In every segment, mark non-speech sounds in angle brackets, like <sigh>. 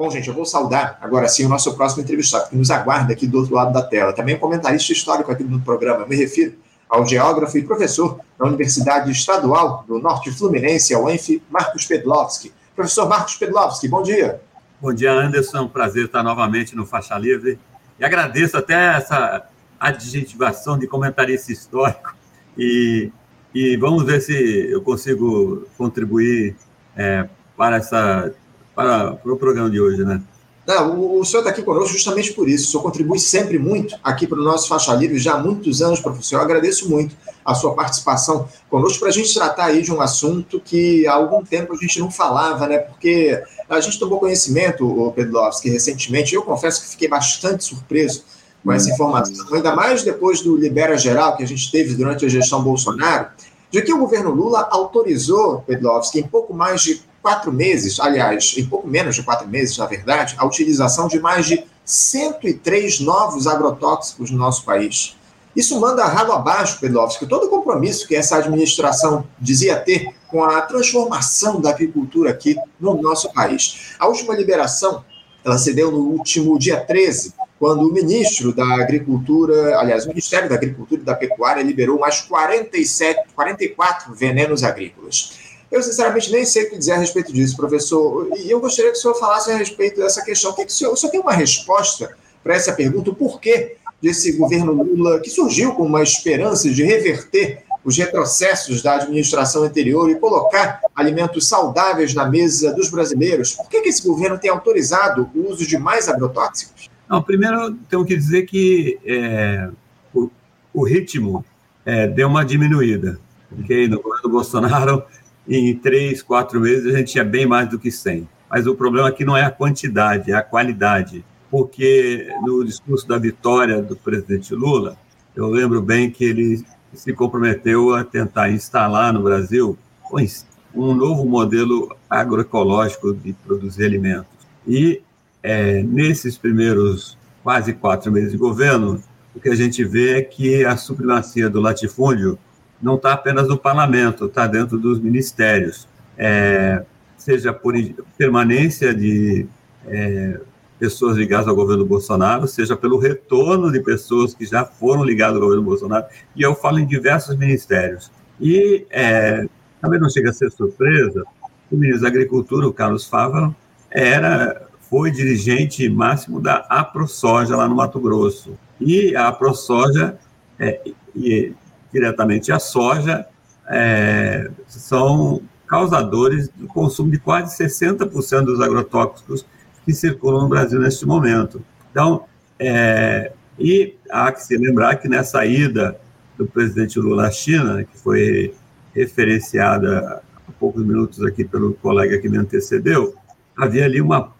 Bom, gente, eu vou saudar agora sim o nosso próximo entrevistado, que nos aguarda aqui do outro lado da tela. Também comentarista histórico aqui no programa. Me refiro ao geógrafo e professor da Universidade Estadual do Norte Fluminense, a UENF, Marcos Pedlovski. Professor Marcos Pedlovski, bom dia. Bom dia, Anderson. É prazer estar novamente no Faixa Livre. E agradeço até essa adjetivação de comentarista histórico. E, e vamos ver se eu consigo contribuir é, para, essa, para, para o programa de hoje, né? Não, o, o senhor está aqui conosco justamente por isso. O senhor contribui sempre muito aqui para o nosso Faixa Livre, já há muitos anos, professor. Eu agradeço muito a sua participação conosco para a gente tratar aí de um assunto que há algum tempo a gente não falava, né? Porque a gente tomou conhecimento, o Pedlovski, recentemente. Eu confesso que fiquei bastante surpreso com essa informação, ainda mais depois do Libera Geral que a gente teve durante a gestão Bolsonaro, de que o governo Lula autorizou, Pedlovski, em pouco mais de quatro meses, aliás, em pouco menos de quatro meses, na verdade, a utilização de mais de 103 novos agrotóxicos no nosso país. Isso manda ralo abaixo, Pedlovski, todo o compromisso que essa administração dizia ter com a transformação da agricultura aqui no nosso país. A última liberação, ela se deu no último dia 13, quando o ministro da Agricultura, aliás, o Ministério da Agricultura e da Pecuária liberou mais 47, 44 venenos agrícolas. Eu, sinceramente, nem sei o que dizer a respeito disso, professor. E eu gostaria que o senhor falasse a respeito dessa questão. O, que, que o, senhor, o senhor tem uma resposta para essa pergunta? O porquê desse governo Lula, que surgiu com uma esperança de reverter os retrocessos da administração anterior e colocar alimentos saudáveis na mesa dos brasileiros? Por que, que esse governo tem autorizado o uso de mais agrotóxicos? Não, primeiro, tenho que dizer que é, o, o, ritmo é, deu uma diminuída. Porque no governo Bolsonaro em três, quatro meses a gente tinha bem mais do que 100. Mas o problema aqui não é a quantidade, é a qualidade. Porque no discurso da vitória do presidente Lula, eu lembro bem que ele se comprometeu a tentar instalar no Brasil um novo modelo agroecológico de produzir alimentos. E é, nesses primeiros quase quatro meses de governo, o que a gente vê é que a supremacia do latifúndio não está apenas no parlamento, está dentro dos ministérios, é, seja por permanência de é, pessoas ligadas ao governo Bolsonaro, seja pelo retorno de pessoas que já foram ligadas ao governo Bolsonaro, e eu falo em diversos ministérios. E é, também não chega a ser surpresa, o ministro da Agricultura, o Carlos Fava, era, foi dirigente máximo da AproSoja lá no Mato Grosso. E a AproSoja é, diretamente a soja, é, são causadores do consumo de quase 60% dos agrotóxicos que circulam no Brasil neste momento. Então, é, e há que se lembrar que nessa ida do presidente Lula à China, que foi referenciada há poucos minutos aqui pelo colega que me antecedeu, havia ali uma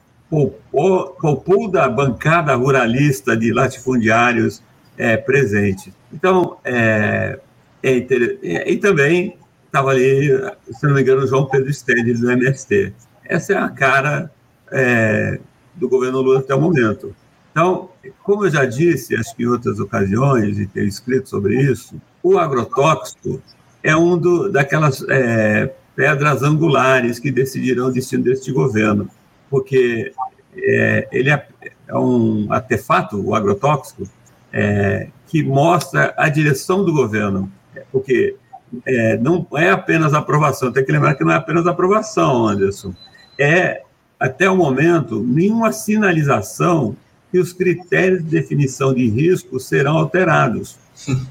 da bancada ruralista de latifundiários é, presente. Então, é, é, é, e também estava ali, se não me engano, João Pedro Stendes do MST. Essa é a cara é, do governo Lula até o momento. Então, como eu já disse, acho que em outras ocasiões, e tenho escrito sobre isso, o agrotóxico é um do, daquelas é, pedras angulares que decidirão o destino deste governo, porque é, ele é, é um artefato, o agrotóxico, é, que mostra a direção do governo, porque é, não é apenas aprovação, tem que lembrar que não é apenas aprovação, Anderson, é, até o momento, nenhuma sinalização que os critérios de definição de risco serão alterados.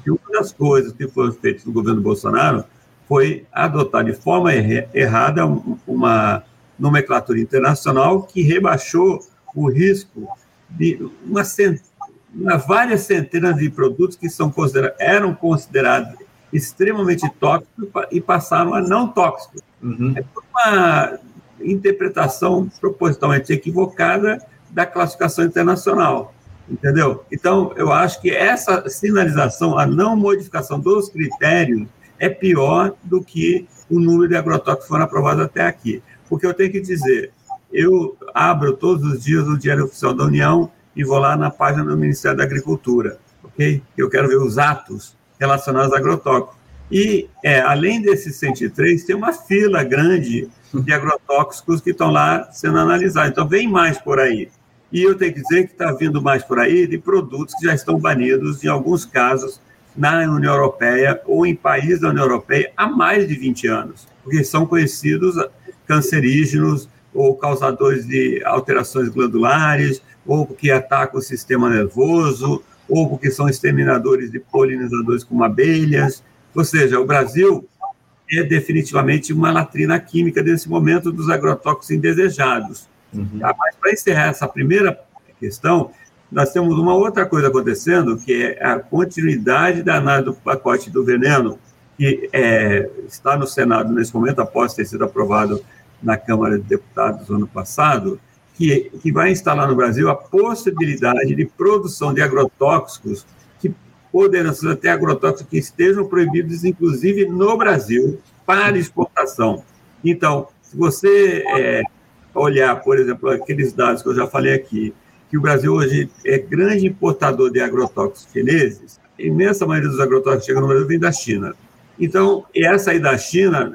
E uma das coisas que foram feitas no governo Bolsonaro foi adotar de forma errada uma nomenclatura internacional que rebaixou o risco de uma centena várias centenas de produtos que são considerados, eram considerados extremamente tóxicos e passaram a não tóxicos. Uhum. É uma interpretação propositalmente equivocada da classificação internacional, entendeu? Então, eu acho que essa sinalização, a não modificação dos critérios, é pior do que o número de agrotóxicos que foram aprovados até aqui. Porque eu tenho que dizer, eu abro todos os dias o Diário Oficial da União e vou lá na página do Ministério da Agricultura, ok? Eu quero ver os atos relacionados a agrotóxicos. E, é, além desses 103, tem uma fila grande de agrotóxicos que estão lá sendo analisados. Então, vem mais por aí. E eu tenho que dizer que está vindo mais por aí de produtos que já estão banidos, em alguns casos, na União Europeia ou em países da União Europeia há mais de 20 anos, porque são conhecidos cancerígenos ou causadores de alterações glandulares, ou porque atacam o sistema nervoso, ou porque são exterminadores de polinizadores como abelhas. Ou seja, o Brasil é definitivamente uma latrina química nesse momento dos agrotóxicos indesejados. Uhum. Mas, para encerrar essa primeira questão, nós temos uma outra coisa acontecendo, que é a continuidade da análise do pacote do veneno, que é, está no Senado nesse momento, após ter sido aprovado na Câmara de Deputados no ano passado, que, que vai instalar no Brasil a possibilidade de produção de agrotóxicos que poderão ser até agrotóxicos que estejam proibidos, inclusive no Brasil, para exportação. Então, se você é, olhar, por exemplo, aqueles dados que eu já falei aqui, que o Brasil hoje é grande importador de agrotóxicos chineses, a imensa maioria dos agrotóxicos que chegam no Brasil vem da China. Então, essa aí da China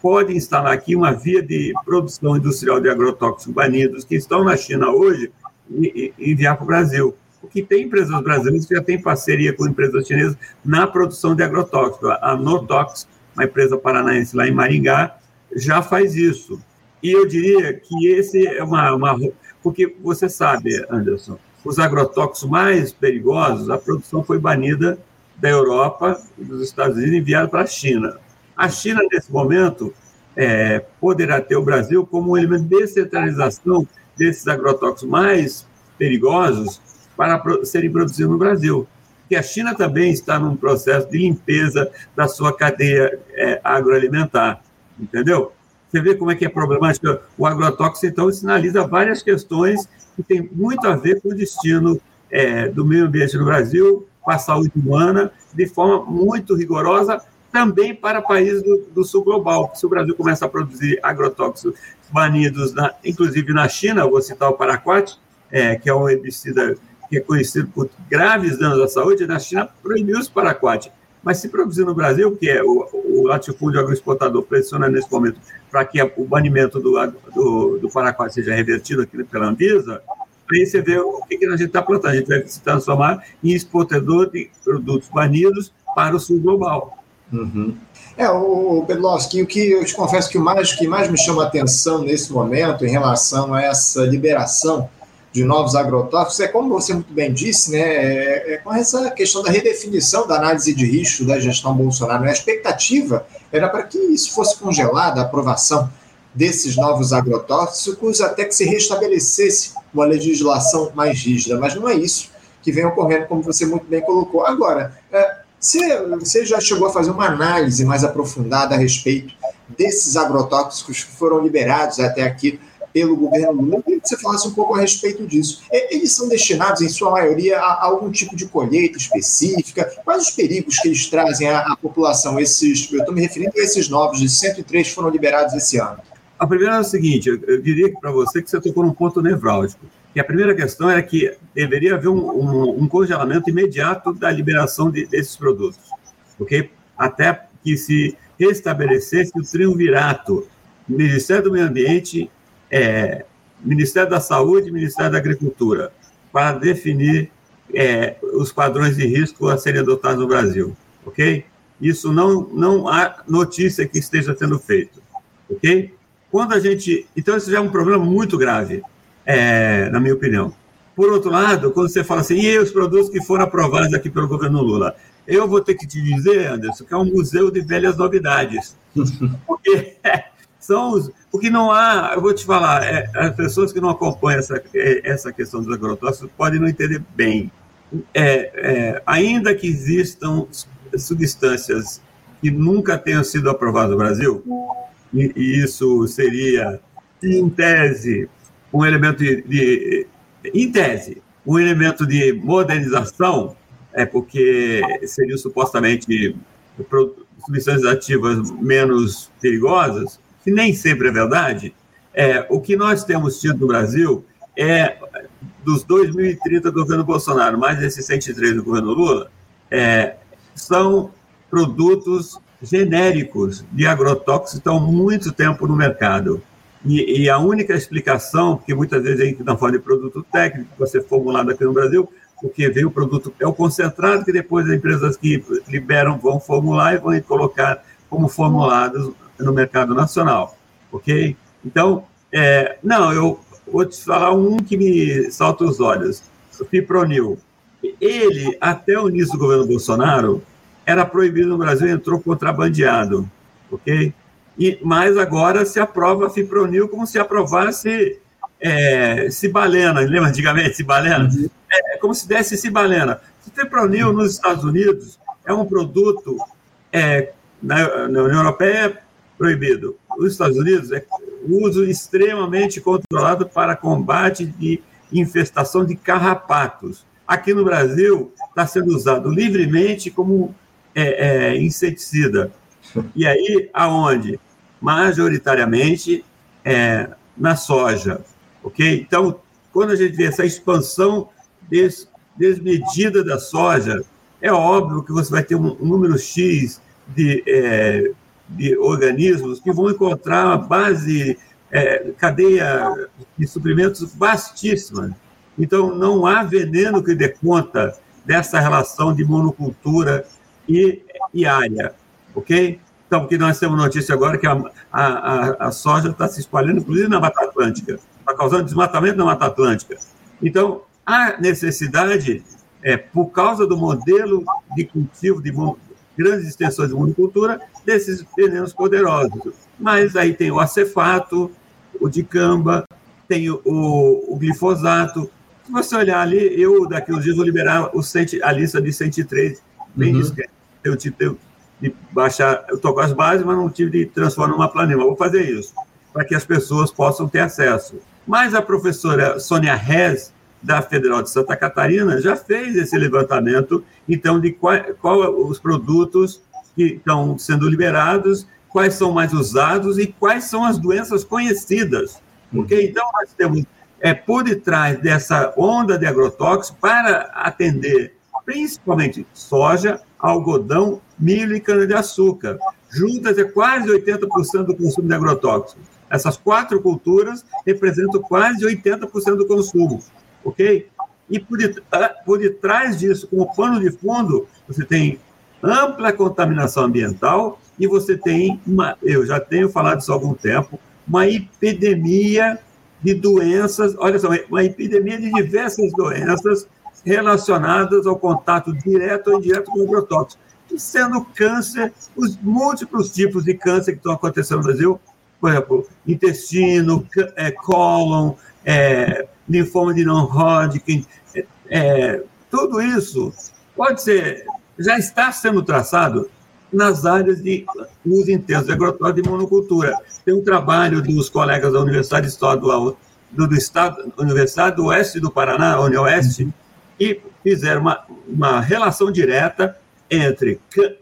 pode instalar aqui uma via de produção industrial de agrotóxicos banidos que estão na China hoje e, enviar para o Brasil. Porque tem empresas brasileiras que já têm parceria com empresas chinesas na produção de agrotóxicos. A Notox, uma empresa paranaense lá em Maringá, já faz isso. E eu diria que esse é uma, uma. Porque você sabe, Anderson, os agrotóxicos mais perigosos, a produção foi banida da Europa dos Estados Unidos enviada para a China. A China, nesse momento, é, poderá ter o Brasil como um elemento de descentralização desses agrotóxicos mais perigosos para serem produzidos no Brasil. Porque a China também está num processo de limpeza da sua cadeia é, agroalimentar, entendeu? Você vê como é que é problemático. O agrotóxico, então, sinaliza várias questões que têm muito a ver com o destino é, do meio ambiente no Brasil, com a saúde humana, de forma muito rigorosa, também para países do, do sul global. Se o Brasil começa a produzir agrotóxicos banidos, na, inclusive na China, vou citar o paraquat, é, que é um herbicida que é conhecido por graves danos à saúde, na China proibiu os paraquat. Mas se produzir no Brasil, que é o, o latifúndio agroexportador pressiona nesse momento para que o banimento do, do, do paraquat seja revertido aqui pela Anvisa, aí você vê o que, que a gente está plantando. A gente vai se transformar em exportador de produtos banidos para o sul global. Uhum. É, o Pedlowski, o que eu te confesso que o mais, que mais me chama atenção nesse momento em relação a essa liberação de novos agrotóxicos é, como você muito bem disse, né, é, é com essa questão da redefinição da análise de risco da gestão Bolsonaro. A expectativa era para que isso fosse congelada, a aprovação desses novos agrotóxicos, até que se restabelecesse uma legislação mais rígida. Mas não é isso que vem ocorrendo, como você muito bem colocou. Agora, é, você, você já chegou a fazer uma análise mais aprofundada a respeito desses agrotóxicos que foram liberados até aqui pelo governo Lula. Eu queria que você falasse um pouco a respeito disso. Eles são destinados, em sua maioria, a algum tipo de colheita específica? Quais os perigos que eles trazem à, à população? Esses, eu estou me referindo a esses novos, de 103 foram liberados esse ano. A primeira é o seguinte: eu, diria para você que você tocou num ponto nevrálgico. Que a primeira questão era que deveria haver um, um, um congelamento imediato da liberação de, desses produtos, ok? Até que se restabelecesse o triunvirato Ministério do Meio Ambiente, é, Ministério da Saúde e Ministério da Agricultura, para definir é, os padrões de risco a serem adotados no Brasil, ok? Isso não, não há notícia que esteja sendo feito, ok? Quando a gente. Então, isso já é um problema muito grave, é, na minha opinião. Por outro lado, quando você fala assim, e os produtos que foram aprovados aqui pelo governo Lula? Eu vou ter que te dizer, Anderson, que é um museu de velhas novidades. <laughs> Porque <laughs> são os. Porque não há. Eu vou te falar, é, as pessoas que não acompanham essa, é, essa questão dos agrotóxicos podem não entender bem. É, é, ainda que existam substâncias que nunca tenham sido aprovadas no Brasil, e, isso seria, em tese, um elemento de, de, em tese, um elemento de modernização, é porque seriam supostamente substâncias ativas menos perigosas, que nem sempre é verdade. É, o que nós temos tido no Brasil é, dos 2030 do governo Bolsonaro, mais esses 103 do governo Lula, é, são produtos genéricos de agrotóxicos estão há muito tempo no mercado. E, e, a única explicação, porque muitas vezes a gente não fala de produto técnico, que ser formulado aqui no Brasil, porque veio o produto, é o concentrado que depois as empresas que liberam vão formular e vão colocar como formulados no mercado nacional, ok? Então, é, não, eu vou te falar um que me salta os olhos, o Fipronil. Ele, até o início do governo Bolsonaro, era proibido no Brasil, entrou contrabandeado, ok? E, mas agora se aprova Fipronil como se aprovasse é, cibalena, lembra antigamente cibalena? Uhum. É, é como se desse cibalena. Fipronil nos Estados Unidos é um produto é, na, na União Europeia é proibido. Nos Estados Unidos é uso extremamente controlado para combate de infestação de carrapatos. Aqui no Brasil está sendo usado livremente como é, é, inseticida. E aí, aonde? Majoritariamente é, na soja, ok? Então, quando a gente vê essa expansão des, desmedida da soja, é óbvio que você vai ter um, um número X de, é, de organismos que vão encontrar uma base, é, cadeia de suprimentos vastíssima. Então, não há veneno que dê conta dessa relação de monocultura e, e área, ok? Então, porque nós temos notícia agora que a, a, a soja está se espalhando, inclusive na Mata Atlântica, está causando desmatamento na Mata Atlântica. Então, há necessidade, é, por causa do modelo de cultivo de grandes extensões de monocultura, desses venenos poderosos. Mas aí tem o acefato, o dicamba, tem o, o, glifosato. Se você olhar ali, eu daqui uns dias vou liberar o centi, a lista de 103, bem uhum. discreto eu tive de baixar, eu estou com as bases, mas não tive de transformar numa planilha. Vou fazer isso, para que as pessoas possam ter acesso. Mas a professora Sônia Rez, da Federal de Santa Catarina, já fez esse levantamento, então, de qual, qual os produtos que estão sendo liberados, quais são mais usados e quais são as doenças conhecidas. Porque, uhum. então, nós temos, é, por detrás dessa onda de agrotóxicos, para atender principalmente soja, algodão, milho e cana-de-açúcar. Juntas é quase 80% do consumo de agrotóxicos. Essas quatro culturas representam quase 80% do consumo, ok? E por, ah, por detrás disso, como pano de fundo, você tem ampla contaminação ambiental e você tem uma, eu já tenho falado isso há algum tempo, uma epidemia de doenças, olha só, uma epidemia de diversas doenças relacionadas ao contato direto ou indireto com o sendo câncer, os múltiplos tipos de câncer que estão acontecendo no Brasil, por exemplo, intestino, é, cólon, é, linfoma de non-Hodgkin, é, é, tudo isso pode ser, já está sendo traçado nas áreas de uso intenso de agrotóxico de monocultura. Tem um trabalho dos colegas da Universidade Estadual do, do Estado, Universidade do Oeste do Paraná, Unioeste, e fizeram uma, uma relação direta entre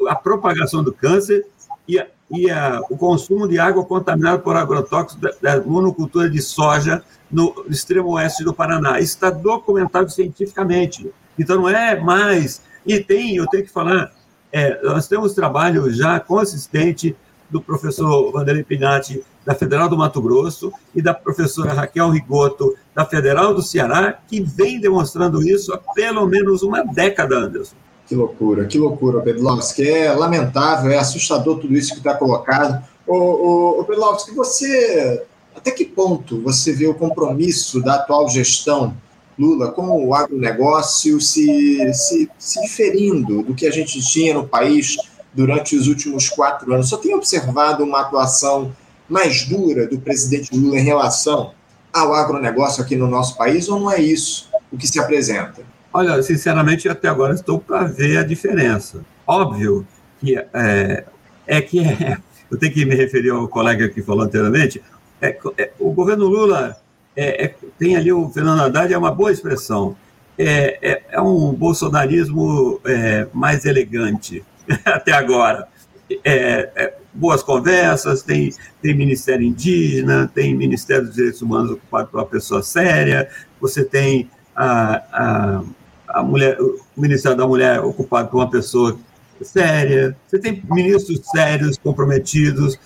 a propagação do câncer e, a, e a, o consumo de água contaminada por agrotóxicos da, da monocultura de soja no extremo oeste do Paraná. Isso está documentado cientificamente. Então, não é mais. E tem, eu tenho que falar, é, nós temos trabalho já consistente do professor Vanderlei Pinatti, da Federal do Mato Grosso, e da professora Raquel Rigoto, da Federal do Ceará, que vem demonstrando isso há pelo menos uma década, Anderson. Que loucura, que loucura, Pedlovski. É lamentável, é assustador tudo isso que está colocado. Ô, ô, Pedlovski, você, até que ponto você vê o compromisso da atual gestão Lula com o agronegócio se, se, se diferindo do que a gente tinha no país durante os últimos quatro anos? Só tem observado uma atuação mais dura do presidente Lula em relação ao agronegócio aqui no nosso país, ou não é isso o que se apresenta? Olha, sinceramente, até agora estou para ver a diferença. Óbvio que é, é que é, <laughs> eu tenho que me referir ao colega que falou anteriormente. É, é, o governo Lula é, é, tem ali o Fernando Haddad, é uma boa expressão. É, é um bolsonarismo mais elegante <laughs> até agora. boas conversas, tem, tem Ministério Indígena, tem Ministério dos Direitos Humanos ocupado por uma pessoa séria, você tem a, a, a mulher, o Ministério da Mulher ocupado por uma pessoa séria, você tem ministros sérios, comprometidos,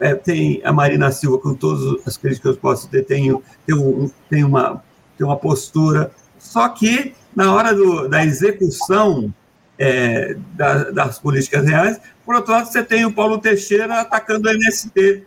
é, tem a Marina Silva, com todas as críticas que eu posso ter, tem, tem, um, tem, uma, tem uma postura, só que na hora do, da execução é, da, das políticas reais, por outro lado, você tem o Paulo Teixeira atacando o MST,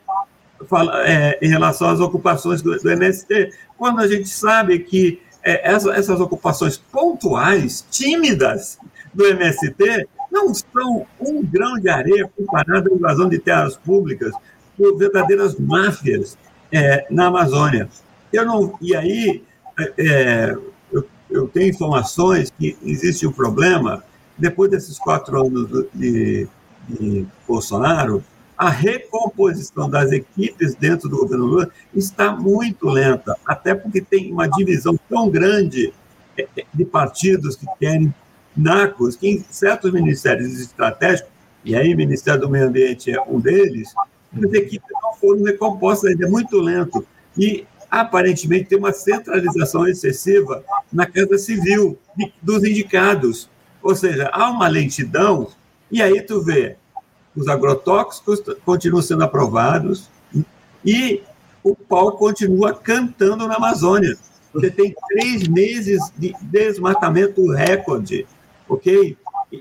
fala, é, em relação às ocupações do, do, MST, quando a gente sabe que é, essa, essas ocupações pontuais, tímidas do MST, não são um grão de areia comparado à invasão de terras públicas por verdadeiras máfias é, na Amazônia. Eu não, e aí, é, eu, eu, tenho informações que existe um problema, depois desses quatro anos de, de Bolsonaro, a recomposição das equipes dentro do governo Lula está muito lenta, até porque tem uma divisão tão grande é, é, de partidos que querem NACOS, que em certos ministérios estratégicos, e aí o Ministério do Meio Ambiente é um deles, as equipes não foram recompostas ainda, é muito lento. E, aparentemente, tem uma centralização excessiva na Casa Civil dos indicados. Ou seja, há uma lentidão, e aí tu vê, os agrotóxicos continuam sendo aprovados e o pau continua cantando na Amazônia. Você tem três meses de desmatamento recorde, ok?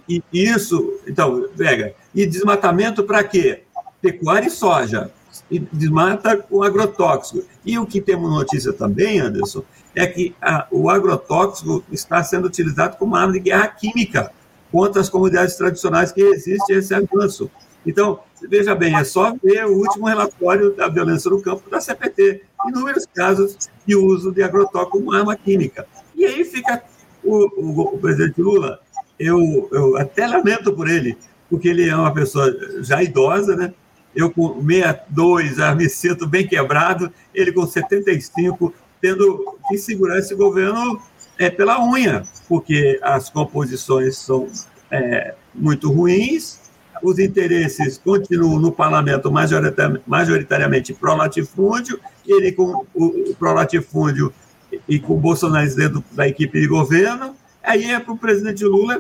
E, isso, então, pega. E desmatamento para quê? Pecuária e soja. E desmata com agrotóxico. E o que temos notícia também, Anderson, é que a, o agrotóxico está sendo utilizado como arma de guerra química contra as comunidades tradicionais que existe esse avanço. Então, veja bem, é só ver o último relatório da violência no campo da CPT, inúmeros casos de uso de agrotóxico como arma química. E aí fica o, o, o presidente Lula, eu, eu até lamento por ele, porque ele é uma pessoa já idosa, né? Eu com 62 já me sinto bem quebrado, ele com 75 tendo que segurar esse governo é, pela unha, porque as composições são é, muito ruins, os interesses continuam no parlamento majoritariamente pró-latifúndio, ele com o pró-latifúndio e com o Bolsonaro dentro da equipe de governo, aí é para o presidente Lula,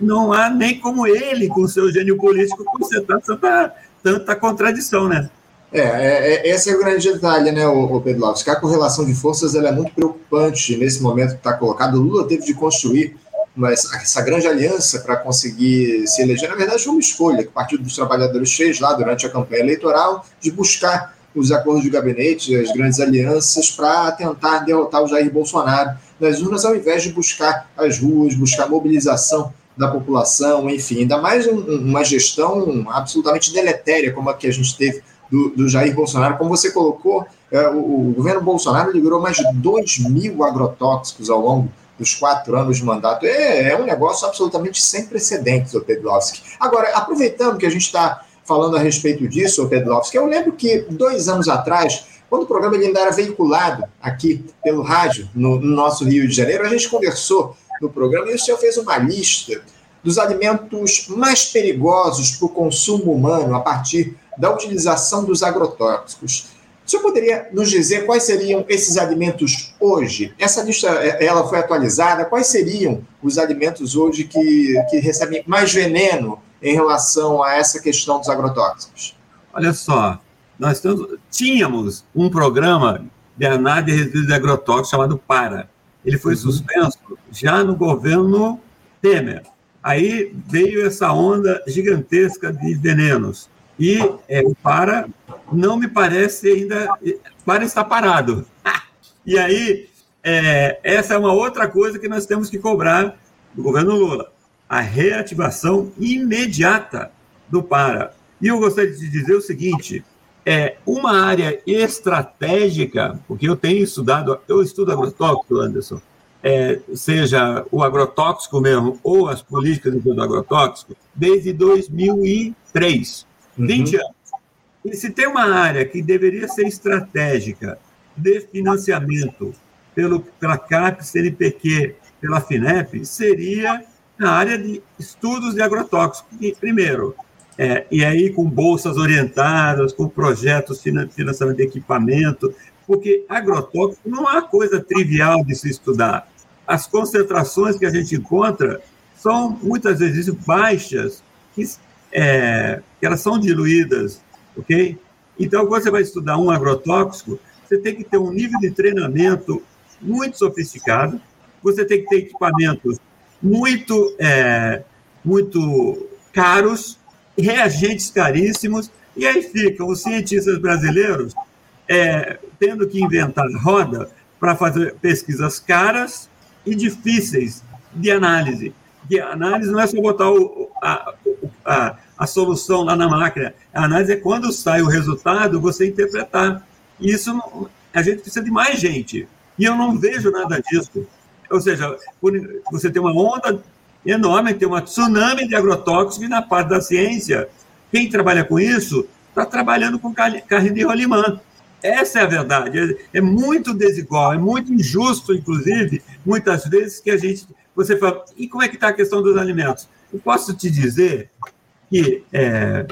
não há nem como ele, com seu gênio político, consertar tanta, tanta contradição, né? É, é, é, esse é o grande detalhe, né, o, Lopes, que a correlação de forças ela é muito preocupante nesse momento que está colocado. O Lula teve de construir uma, essa grande aliança para conseguir se eleger. Na verdade, foi uma escolha que o Partido dos Trabalhadores fez lá durante a campanha eleitoral de buscar os acordos de gabinete, as grandes alianças, para tentar derrotar o Jair Bolsonaro nas urnas, ao invés de buscar as ruas, buscar mobilização da população, enfim, ainda mais um, uma gestão absolutamente deletéria como a que a gente teve do, do Jair Bolsonaro. Como você colocou, é, o, o, governo Bolsonaro liberou mais de 2 mil agrotóxicos ao longo dos quatro anos de mandato. É, é um negócio absolutamente sem precedentes, o Pedrovski. Agora, aproveitando que a gente está falando a respeito disso, o Pedrovski, eu lembro que dois anos atrás, quando o programa ainda era veiculado aqui pelo rádio, no, no nosso Rio de Janeiro, a gente conversou no programa e o senhor fez uma lista dos alimentos mais perigosos para o consumo humano a partir da utilização dos agrotóxicos. O senhor poderia nos dizer quais seriam esses alimentos hoje? Essa lista é, ela foi atualizada. Quais seriam os alimentos hoje que, que recebem mais veneno em relação a essa questão dos agrotóxicos? Olha só, nós tínhamos um programa de análise de resíduos de agrotóxicos chamado PARA. Ele foi uhum. suspenso já no governo Temer. Aí veio essa onda gigantesca de venenos. E é, o PARA não me parece ainda. Para estar parado. <laughs> E aí, é, essa é uma outra coisa que nós temos que cobrar do governo Lula: a reativação imediata do PARA. E eu gostaria de dizer o seguinte: é uma área estratégica, porque eu tenho estudado, eu estudo agrotóxico, Anderson, é, seja o agrotóxico mesmo ou as políticas do agrotóxico, desde 2003, uhum. 20 anos. E se tem uma área que deveria ser estratégica de financiamento pelo, pela CAP, CNPq, pela FINEP, seria a área de estudos de agrotóxicos. Primeiro, é, e aí com bolsas orientadas, com projetos financiamento de equipamento, porque agrotóxico não é coisa trivial de se estudar. As concentrações que a gente encontra são muitas vezes baixas, que, é, que elas são diluídas, ok? Então, quando você vai estudar um agrotóxico, você tem que ter um nível de treinamento muito sofisticado, você tem que ter equipamentos muito, é, muito caros, reagentes caríssimos, e aí ficam os cientistas brasileiros é, tendo que inventar roda para fazer pesquisas caras e difíceis de análise. A análise não é só botar o, a, a, a solução lá na máquina. A análise é quando sai o resultado, você interpretar. E isso a gente precisa de mais gente. E eu não vejo nada disso. Ou seja, você tem uma onda enorme, tem uma tsunami de agrotóxicos e na parte da ciência, quem trabalha com isso está trabalhando com carne de rolimã. Essa é a verdade. É muito desigual, é muito injusto, inclusive, muitas vezes que a gente. Você fala, e como é que está a questão dos alimentos? Eu posso te dizer que é,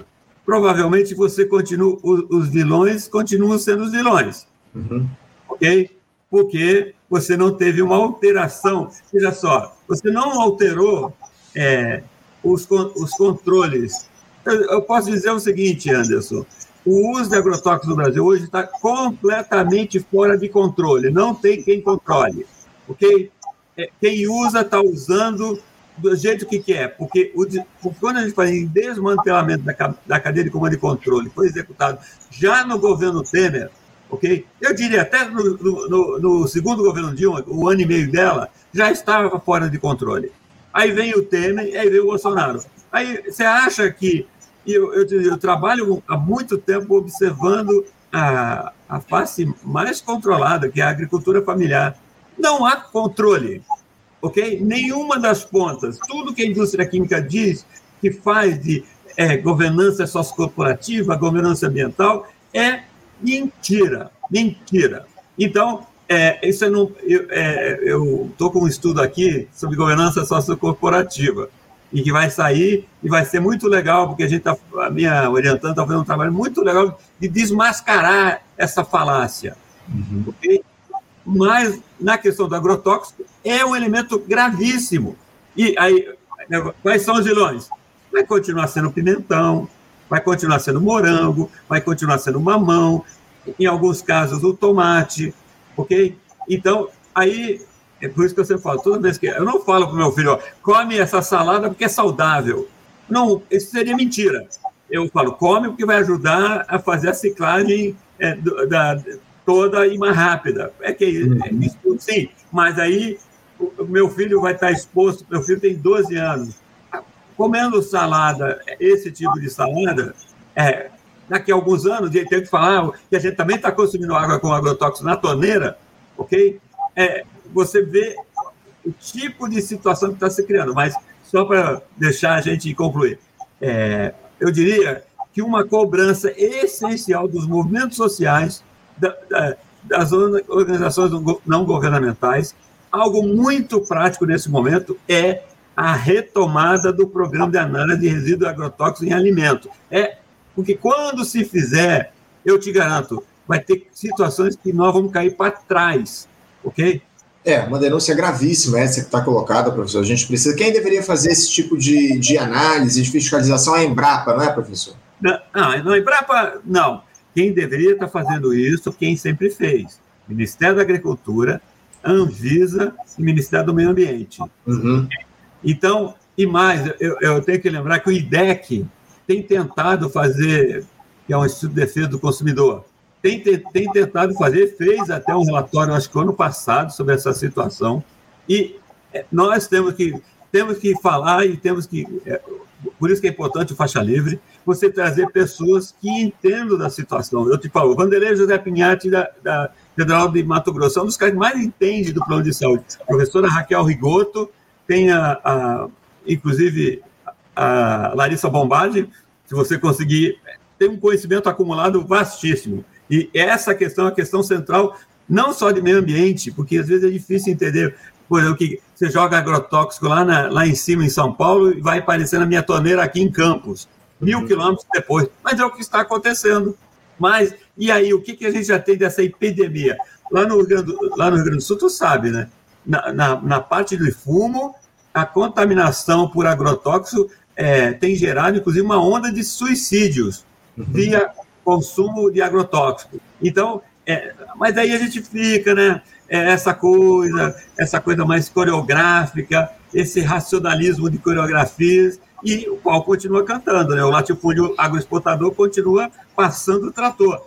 provavelmente você continua, os vilões continuam sendo os vilões. Uhum. Ok? Porque você não teve uma alteração. Veja só, você não alterou é, os, os controles. Eu, eu posso dizer o seguinte, Anderson: o uso de agrotóxicos no Brasil hoje está completamente fora de controle, não tem quem controle, ok? É, quem usa está usando do jeito que quer, porque, o, quando a gente fala em desmantelamento da, da cadeia de comando e controle, foi executado já no governo Temer, ok? Eu diria até no, no, no segundo governo Dilma, o ano e meio dela, já estava fora de controle. Aí vem o Temer aí vem o Bolsonaro. Aí você acha que eu, eu, eu, trabalho há muito tempo observando a, a face mais controlada, que é a agricultura familiar. Não há controle, ok? Nenhuma das pontas. Tudo que a indústria química diz que faz de é, governança sociocorporativa, governança ambiental, é mentira, mentira. Então, é, isso é não, eu estou é, com um estudo aqui sobre governança sociocorporativa e que vai sair e vai ser muito legal, porque a gente tá, a minha orientando está fazendo um trabalho muito legal de desmascarar essa falácia. Uhum. Okay? Mas, na questão do agrotóxico, é um elemento gravíssimo. E aí, quais são os vilões? Vai continuar sendo pimentão, vai continuar sendo morango, vai continuar sendo mamão, em alguns casos o tomate, ok? Então, aí é por isso que você fala, toda vez que. Eu não falo para o meu filho, ó, come essa salada porque é saudável. Não, isso seria mentira. Eu falo, come porque vai ajudar a fazer a ciclagem é, da, toda e mais rápida. É que é, isso, sim, mas aí o meu filho vai estar exposto, meu filho tem 12 anos, comendo salada, esse tipo de salada, é, daqui a alguns anos, ele tem que falar que a gente também está consumindo água com agrotóxico na torneira, ok? É, você vê o tipo de situação que está se criando. Mas, só para deixar a gente concluir, é, eu diria que uma cobrança essencial dos movimentos sociais, da, da, das organizações não governamentais, algo muito prático nesse momento é a retomada do programa de análise de resíduos agrotóxicos em alimento. É, porque quando se fizer, eu te garanto, vai ter situações que nós vamos cair para trás, ok? É, uma denúncia gravíssima essa que está colocada, professor. A gente precisa. Quem deveria fazer esse tipo de, de análise, de fiscalização é a Embrapa, não é, professor? Não, não, não Embrapa, não. Quem deveria estar tá fazendo isso, quem sempre fez. Ministério da Agricultura, Anvisa e Ministério do Meio Ambiente. Uhum. Então, e mais, eu, eu tenho que lembrar que o IDEC tem tentado fazer, que é um Instituto de Defesa do Consumidor, tem, tem tentado fazer, fez até um relatório, acho que ano passado, sobre essa situação. E é, nós temos que, temos que falar e temos que. Por isso que é importante o faixa livre, você trazer pessoas que entendam da situação. Eu te falo, Vanderlei José Pinhatti, da, da Federal de Mato Grosso, é um dos caras que mais entende do plano de saúde. A professora Raquel Rigoto, tem a, a inclusive a Larissa Bombardi, se você conseguir, tem um conhecimento acumulado vastíssimo. E essa questão é a questão central, não só de meio ambiente, porque às vezes é difícil entender. Exemplo, que você joga agrotóxico lá, na, lá em cima, em São Paulo, e vai aparecer na minha torneira aqui em Campos, mil uhum. quilômetros depois. Mas é o que está acontecendo. Mas, e aí, o que, que a gente já tem dessa epidemia? Lá no Rio Grande do, lá no Rio Grande do Sul, tu sabe, né? Na, na, na parte do fumo, a contaminação por agrotóxico é, tem gerado, inclusive, uma onda de suicídios uhum. via consumo de agrotóxico. Então, é, mas aí a gente fica, né? É essa coisa, essa coisa mais coreográfica, esse racionalismo de coreografias, e o qual continua cantando, né? O latifúndio agroexportador continua passando o trator.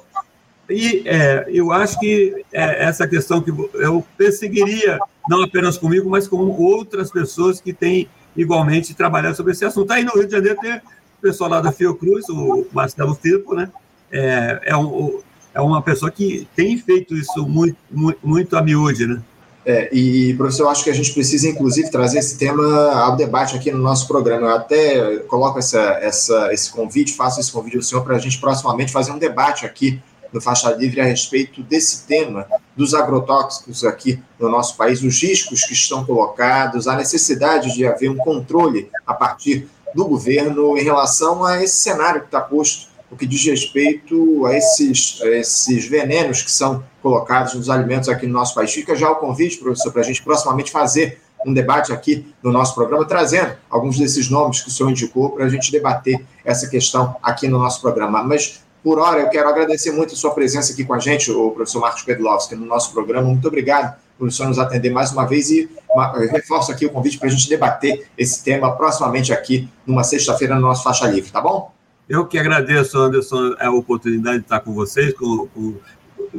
E é, eu acho que é, essa questão que eu perseguiria, não apenas comigo, mas com outras pessoas que têm igualmente trabalhado sobre esse assunto. Aí no Rio de Janeiro tem o pessoal lá da Fiocruz, o Marcelo Firpo, né? É, é, um, é uma pessoa que tem feito isso muito, muito, muito a miúde, né? É, e, professor, eu acho que a gente precisa, inclusive, trazer esse tema ao debate aqui no nosso programa. Eu até coloco essa, essa, esse convite, faço esse convite ao senhor para a gente proximamente fazer um debate aqui no Faixa Livre a respeito desse tema dos agrotóxicos aqui no nosso país, os riscos que estão colocados, a necessidade de haver um controle a partir do governo em relação a esse cenário que está posto, o que diz respeito a esses, a esses venenos que são colocados nos alimentos aqui no nosso país. Fica já o convite, professor, para a gente proximamente fazer um debate aqui no nosso programa, trazendo alguns desses nomes que o senhor indicou para a gente debater essa questão aqui no nosso programa. Mas por hora, eu quero agradecer muito a sua presença aqui com a gente, o professor Marcos Pedlovski, no nosso programa. Muito obrigado por o senhor nos atender mais uma vez e reforço aqui o convite para a gente debater esse tema proximamente aqui, numa sexta-feira, no nosso Faixa Livre, tá bom? Eu que agradeço, Anderson, a oportunidade de estar com vocês, com, com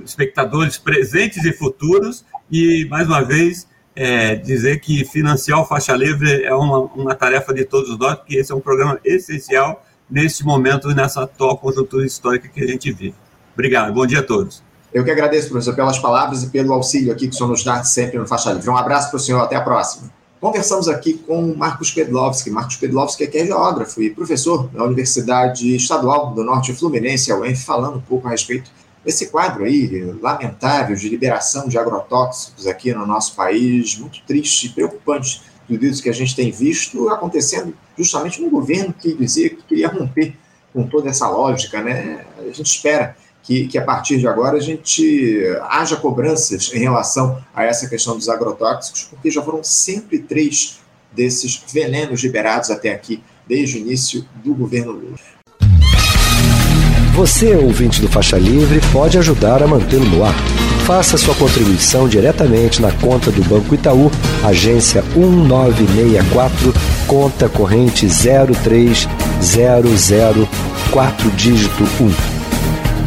espectadores presentes e futuros, e, mais uma vez, é, dizer que financiar o Faixa Livre é uma, uma tarefa de todos nós, porque esse é um programa essencial neste momento nessa atual conjuntura histórica que a gente vive. Obrigado, bom dia a todos. Eu que agradeço, professor, pelas palavras e pelo auxílio aqui que o senhor nos dá sempre no Faixa Livre. Um abraço para o senhor, até a próxima. Conversamos aqui com Marcos Pedlovski. Marcos Pedlovski é, é geógrafo e professor da Universidade Estadual do Norte Fluminense, a UENF, falando um pouco a respeito desse quadro aí, lamentável, de liberação de agrotóxicos aqui no nosso país, muito triste e preocupante tudo isso que a gente tem visto acontecendo justamente no governo que dizia que queria romper com toda essa lógica, né? A gente espera que, que a partir de agora a gente haja cobranças em relação a essa questão dos agrotóxicos, porque já foram sempre três desses venenos liberados até aqui, desde o início do governo Lula. Você, ouvinte do Faixa Livre, pode ajudar a mantê-lo no ar. Faça sua contribuição diretamente na conta do Banco Itaú, agência 1964, conta corrente 03004 dígito 1.